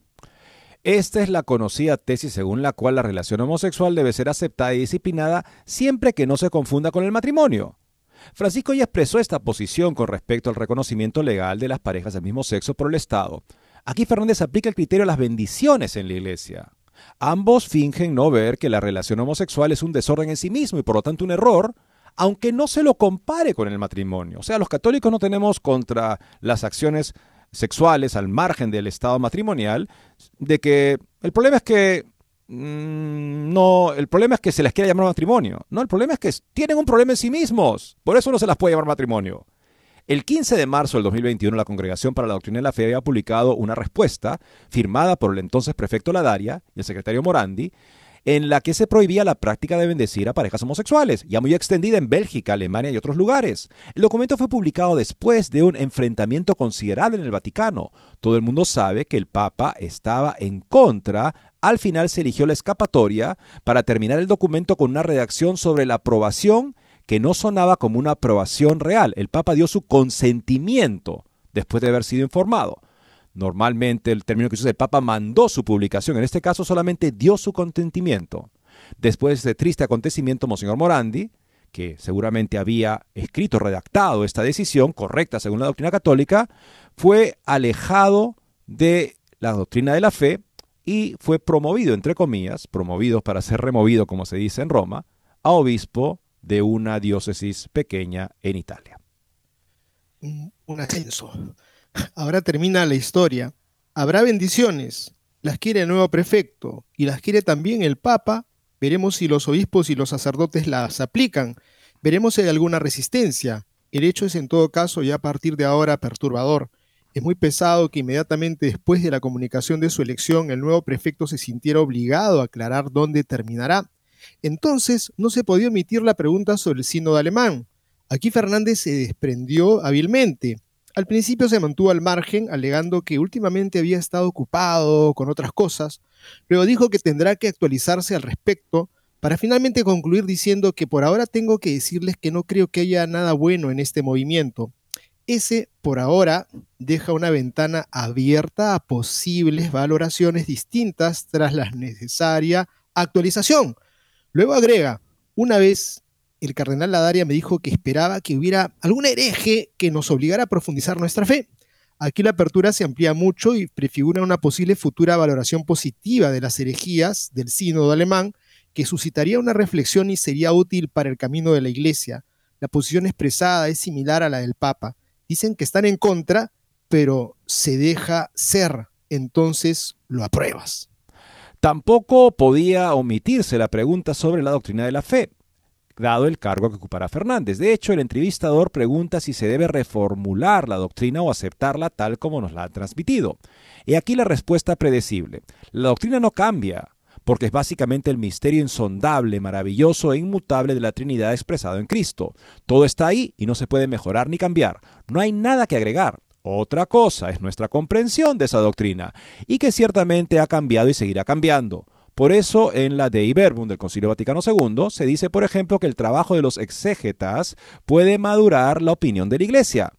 Esta es la conocida tesis según la cual la relación homosexual debe ser aceptada y disciplinada siempre que no se confunda con el matrimonio. Francisco ya expresó esta posición con respecto al reconocimiento legal de las parejas del mismo sexo por el Estado. Aquí Fernández aplica el criterio de las bendiciones en la Iglesia. Ambos fingen no ver que la relación homosexual es un desorden en sí mismo y por lo tanto un error, aunque no se lo compare con el matrimonio. O sea, los católicos no tenemos contra las acciones sexuales al margen del estado matrimonial, de que el problema es que no, el problema es que se les quiere llamar matrimonio. No, el problema es que tienen un problema en sí mismos. Por eso no se las puede llamar matrimonio. El 15 de marzo del 2021, la Congregación para la Doctrina de la Fe había publicado una respuesta firmada por el entonces prefecto Ladaria y el secretario Morandi, en la que se prohibía la práctica de bendecir a parejas homosexuales, ya muy extendida en Bélgica, Alemania y otros lugares. El documento fue publicado después de un enfrentamiento considerable en el Vaticano. Todo el mundo sabe que el Papa estaba en contra al final se eligió la escapatoria para terminar el documento con una redacción sobre la aprobación que no sonaba como una aprobación real. El Papa dio su consentimiento después de haber sido informado. Normalmente el término que usa el Papa mandó su publicación, en este caso solamente dio su consentimiento. Después de este triste acontecimiento, Monseñor Morandi, que seguramente había escrito, redactado esta decisión, correcta según la doctrina católica, fue alejado de la doctrina de la fe y fue promovido, entre comillas, promovido para ser removido, como se dice en Roma, a obispo de una diócesis pequeña en Italia. Un ascenso. Ahora termina la historia. Habrá bendiciones. Las quiere el nuevo prefecto y las quiere también el Papa. Veremos si los obispos y los sacerdotes las aplican. Veremos si hay alguna resistencia. El hecho es en todo caso ya a partir de ahora perturbador. Es muy pesado que inmediatamente después de la comunicación de su elección el nuevo prefecto se sintiera obligado a aclarar dónde terminará. Entonces no se podía omitir la pregunta sobre el sínodo alemán. Aquí Fernández se desprendió hábilmente. Al principio se mantuvo al margen, alegando que últimamente había estado ocupado con otras cosas. Luego dijo que tendrá que actualizarse al respecto, para finalmente concluir diciendo que por ahora tengo que decirles que no creo que haya nada bueno en este movimiento. Ese, por ahora, deja una ventana abierta a posibles valoraciones distintas tras la necesaria actualización. Luego agrega, una vez el cardenal Ladaria me dijo que esperaba que hubiera algún hereje que nos obligara a profundizar nuestra fe. Aquí la apertura se amplía mucho y prefigura una posible futura valoración positiva de las herejías del sínodo alemán que suscitaría una reflexión y sería útil para el camino de la Iglesia. La posición expresada es similar a la del Papa. Dicen que están en contra, pero se deja ser, entonces lo apruebas. Tampoco podía omitirse la pregunta sobre la doctrina de la fe dado el cargo que ocupará Fernández. De hecho, el entrevistador pregunta si se debe reformular la doctrina o aceptarla tal como nos la han transmitido. Y aquí la respuesta predecible. La doctrina no cambia, porque es básicamente el misterio insondable, maravilloso e inmutable de la Trinidad expresado en Cristo. Todo está ahí y no se puede mejorar ni cambiar. No hay nada que agregar. Otra cosa es nuestra comprensión de esa doctrina, y que ciertamente ha cambiado y seguirá cambiando. Por eso, en la Dei Verbum del Concilio Vaticano II se dice, por ejemplo, que el trabajo de los exégetas puede madurar la opinión de la Iglesia.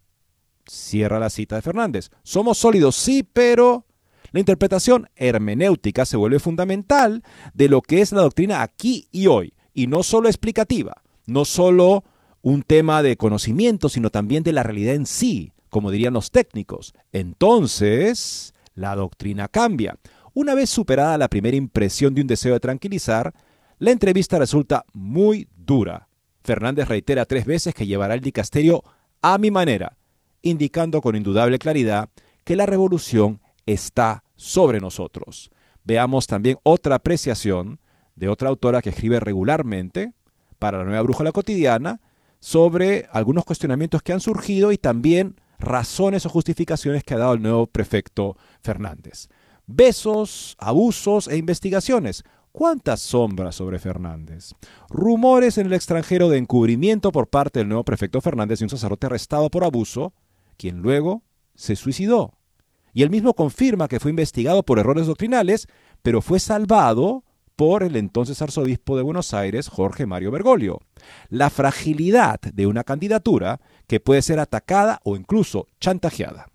Cierra la cita de Fernández. Somos sólidos, sí, pero la interpretación hermenéutica se vuelve fundamental de lo que es la doctrina aquí y hoy, y no solo explicativa, no solo un tema de conocimiento, sino también de la realidad en sí, como dirían los técnicos. Entonces, la doctrina cambia. Una vez superada la primera impresión de un deseo de tranquilizar, la entrevista resulta muy dura. Fernández reitera tres veces que llevará el dicasterio a mi manera, indicando con indudable claridad que la revolución está sobre nosotros. Veamos también otra apreciación de otra autora que escribe regularmente para la nueva brújula cotidiana sobre algunos cuestionamientos que han surgido y también razones o justificaciones que ha dado el nuevo prefecto Fernández. Besos, abusos e investigaciones. ¿Cuántas sombras sobre Fernández? Rumores en el extranjero de encubrimiento por parte del nuevo prefecto Fernández y un sacerdote arrestado por abuso, quien luego se suicidó. Y él mismo confirma que fue investigado por errores doctrinales, pero fue salvado por el entonces arzobispo de Buenos Aires, Jorge Mario Bergoglio. La fragilidad de una candidatura que puede ser atacada o incluso chantajeada.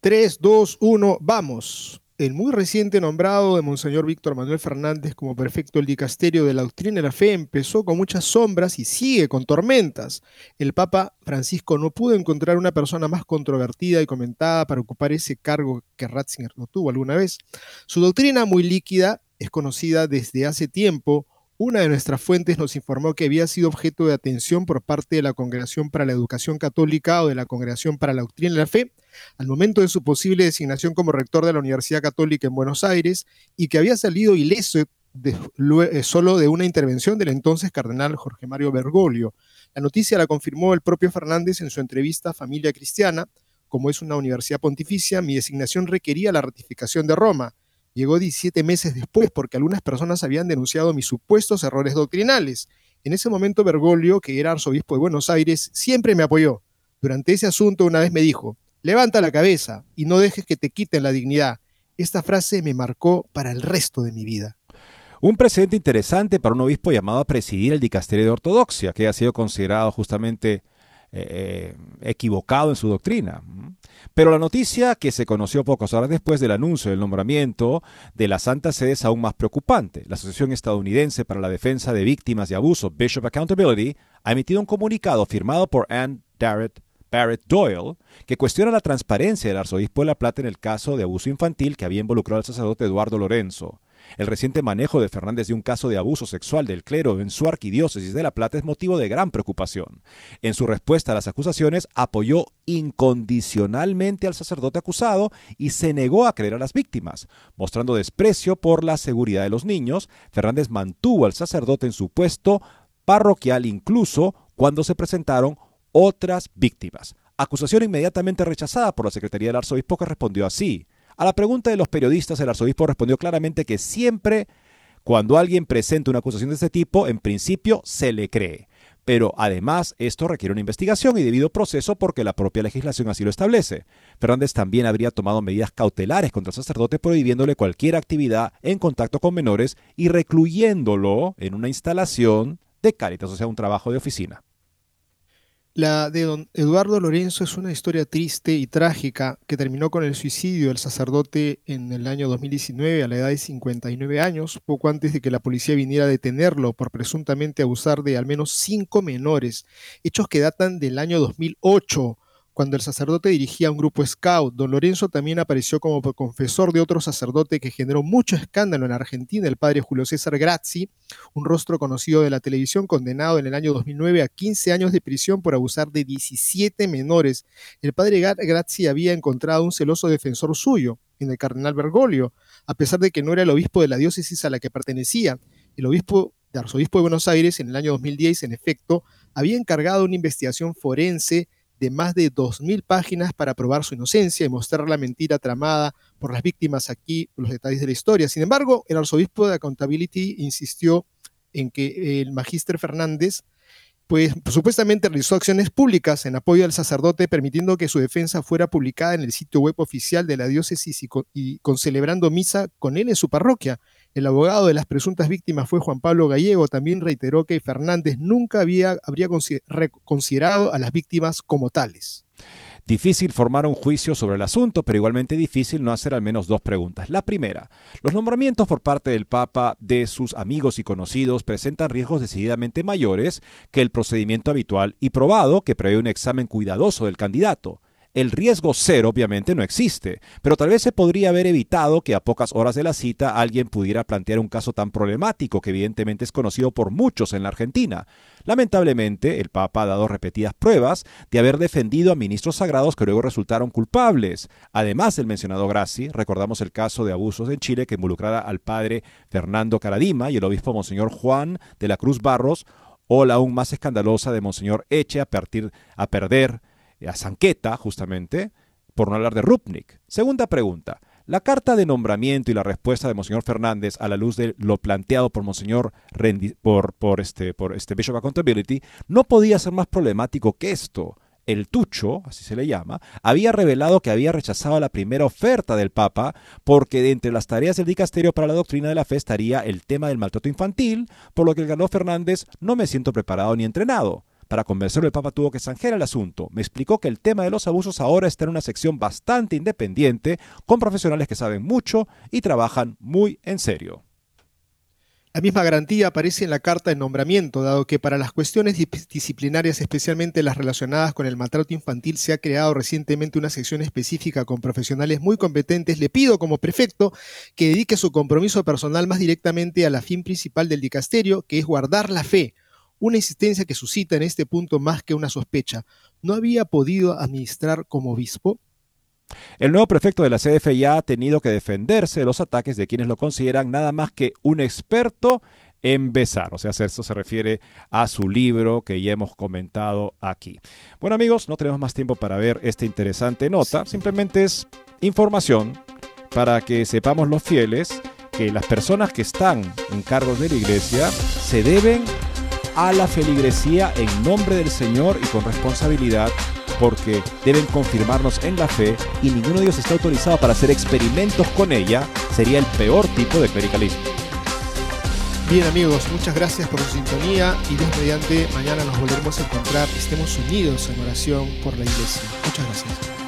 3, 2, 1, vamos. El muy reciente nombrado de Monseñor Víctor Manuel Fernández como prefecto del dicasterio de la doctrina y la fe empezó con muchas sombras y sigue con tormentas. El Papa Francisco no pudo encontrar una persona más controvertida y comentada para ocupar ese cargo que Ratzinger no tuvo alguna vez. Su doctrina muy líquida es conocida desde hace tiempo, una de nuestras fuentes nos informó que había sido objeto de atención por parte de la Congregación para la Educación Católica o de la Congregación para la Doctrina y la Fe al momento de su posible designación como rector de la Universidad Católica en Buenos Aires y que había salido ileso eh, solo de una intervención del entonces cardenal Jorge Mario Bergoglio. La noticia la confirmó el propio Fernández en su entrevista a Familia Cristiana. Como es una universidad pontificia, mi designación requería la ratificación de Roma llegó 17 meses después porque algunas personas habían denunciado mis supuestos errores doctrinales. En ese momento Bergoglio, que era arzobispo de Buenos Aires, siempre me apoyó. Durante ese asunto una vez me dijo, levanta la cabeza y no dejes que te quiten la dignidad. Esta frase me marcó para el resto de mi vida. Un precedente interesante para un obispo llamado a presidir el dicasterio de ortodoxia, que ha sido considerado justamente eh, equivocado en su doctrina. Pero la noticia que se conoció pocas horas después del anuncio del nombramiento de la Santa Sede es aún más preocupante. La Asociación Estadounidense para la Defensa de Víctimas de Abuso, Bishop Accountability, ha emitido un comunicado firmado por Ann Barrett Doyle, que cuestiona la transparencia del arzobispo de La Plata en el caso de abuso infantil que había involucrado al sacerdote Eduardo Lorenzo. El reciente manejo de Fernández de un caso de abuso sexual del clero en su arquidiócesis de La Plata es motivo de gran preocupación. En su respuesta a las acusaciones, apoyó incondicionalmente al sacerdote acusado y se negó a creer a las víctimas. Mostrando desprecio por la seguridad de los niños, Fernández mantuvo al sacerdote en su puesto parroquial incluso cuando se presentaron otras víctimas. Acusación inmediatamente rechazada por la Secretaría del Arzobispo que respondió así. A la pregunta de los periodistas, el arzobispo respondió claramente que siempre cuando alguien presenta una acusación de este tipo, en principio se le cree. Pero además esto requiere una investigación y debido proceso porque la propia legislación así lo establece. Fernández también habría tomado medidas cautelares contra el sacerdote prohibiéndole cualquier actividad en contacto con menores y recluyéndolo en una instalación de Cáritas, o sea, un trabajo de oficina. La de don Eduardo Lorenzo es una historia triste y trágica que terminó con el suicidio del sacerdote en el año 2019 a la edad de 59 años, poco antes de que la policía viniera a detenerlo por presuntamente abusar de al menos cinco menores, hechos que datan del año 2008 cuando el sacerdote dirigía un grupo scout, don Lorenzo también apareció como confesor de otro sacerdote que generó mucho escándalo en Argentina, el padre Julio César Grazzi, un rostro conocido de la televisión, condenado en el año 2009 a 15 años de prisión por abusar de 17 menores. El padre Grazzi había encontrado un celoso defensor suyo, en el cardenal Bergoglio, a pesar de que no era el obispo de la diócesis a la que pertenecía. El obispo de arzobispo de Buenos Aires en el año 2010, en efecto, había encargado una investigación forense de más de 2.000 páginas para probar su inocencia y mostrar la mentira tramada por las víctimas aquí, los detalles de la historia. Sin embargo, el arzobispo de Accountability insistió en que el magíster Fernández pues supuestamente realizó acciones públicas en apoyo al sacerdote, permitiendo que su defensa fuera publicada en el sitio web oficial de la diócesis y con, celebrando misa con él en su parroquia. El abogado de las presuntas víctimas fue Juan Pablo Gallego. También reiteró que Fernández nunca había, habría considerado a las víctimas como tales. Difícil formar un juicio sobre el asunto, pero igualmente difícil no hacer al menos dos preguntas. La primera, los nombramientos por parte del Papa de sus amigos y conocidos presentan riesgos decididamente mayores que el procedimiento habitual y probado que prevé un examen cuidadoso del candidato. El riesgo cero obviamente no existe, pero tal vez se podría haber evitado que a pocas horas de la cita alguien pudiera plantear un caso tan problemático que evidentemente es conocido por muchos en la Argentina. Lamentablemente, el Papa ha dado repetidas pruebas de haber defendido a ministros sagrados que luego resultaron culpables. Además del mencionado Grassi, recordamos el caso de abusos en Chile que involucrara al padre Fernando Caradima y el obispo Monseñor Juan de la Cruz Barros, o la aún más escandalosa de Monseñor Eche a, partir, a perder a Sanqueta, justamente, por no hablar de Rupnik. Segunda pregunta. La carta de nombramiento y la respuesta de Monseñor Fernández a la luz de lo planteado por Monseñor por, por, este, por este Bishop Accountability no podía ser más problemático que esto. El Tucho, así se le llama, había revelado que había rechazado la primera oferta del Papa porque de entre las tareas del dicasterio para la doctrina de la fe estaría el tema del maltrato infantil, por lo que el ganó Fernández no me siento preparado ni entrenado. Para convencerlo, el Papa tuvo que zanjar el asunto. Me explicó que el tema de los abusos ahora está en una sección bastante independiente, con profesionales que saben mucho y trabajan muy en serio. La misma garantía aparece en la carta de nombramiento, dado que para las cuestiones disciplinarias, especialmente las relacionadas con el maltrato infantil, se ha creado recientemente una sección específica con profesionales muy competentes. Le pido como prefecto que dedique su compromiso personal más directamente a la fin principal del dicasterio, que es guardar la fe, una insistencia que suscita en este punto más que una sospecha. ¿No había podido administrar como obispo? El nuevo prefecto de la CDF ya ha tenido que defenderse de los ataques de quienes lo consideran nada más que un experto en besar. O sea, eso se refiere a su libro que ya hemos comentado aquí. Bueno amigos, no tenemos más tiempo para ver esta interesante nota. Simplemente es información para que sepamos los fieles que las personas que están en cargos de la iglesia se deben a la feligresía en nombre del Señor y con responsabilidad porque deben confirmarnos en la fe y ninguno de ellos está autorizado para hacer experimentos con ella, sería el peor tipo de clericalismo. Bien amigos, muchas gracias por su sintonía y Dios mediante mañana nos volveremos a encontrar. Estemos unidos en oración por la iglesia. Muchas gracias.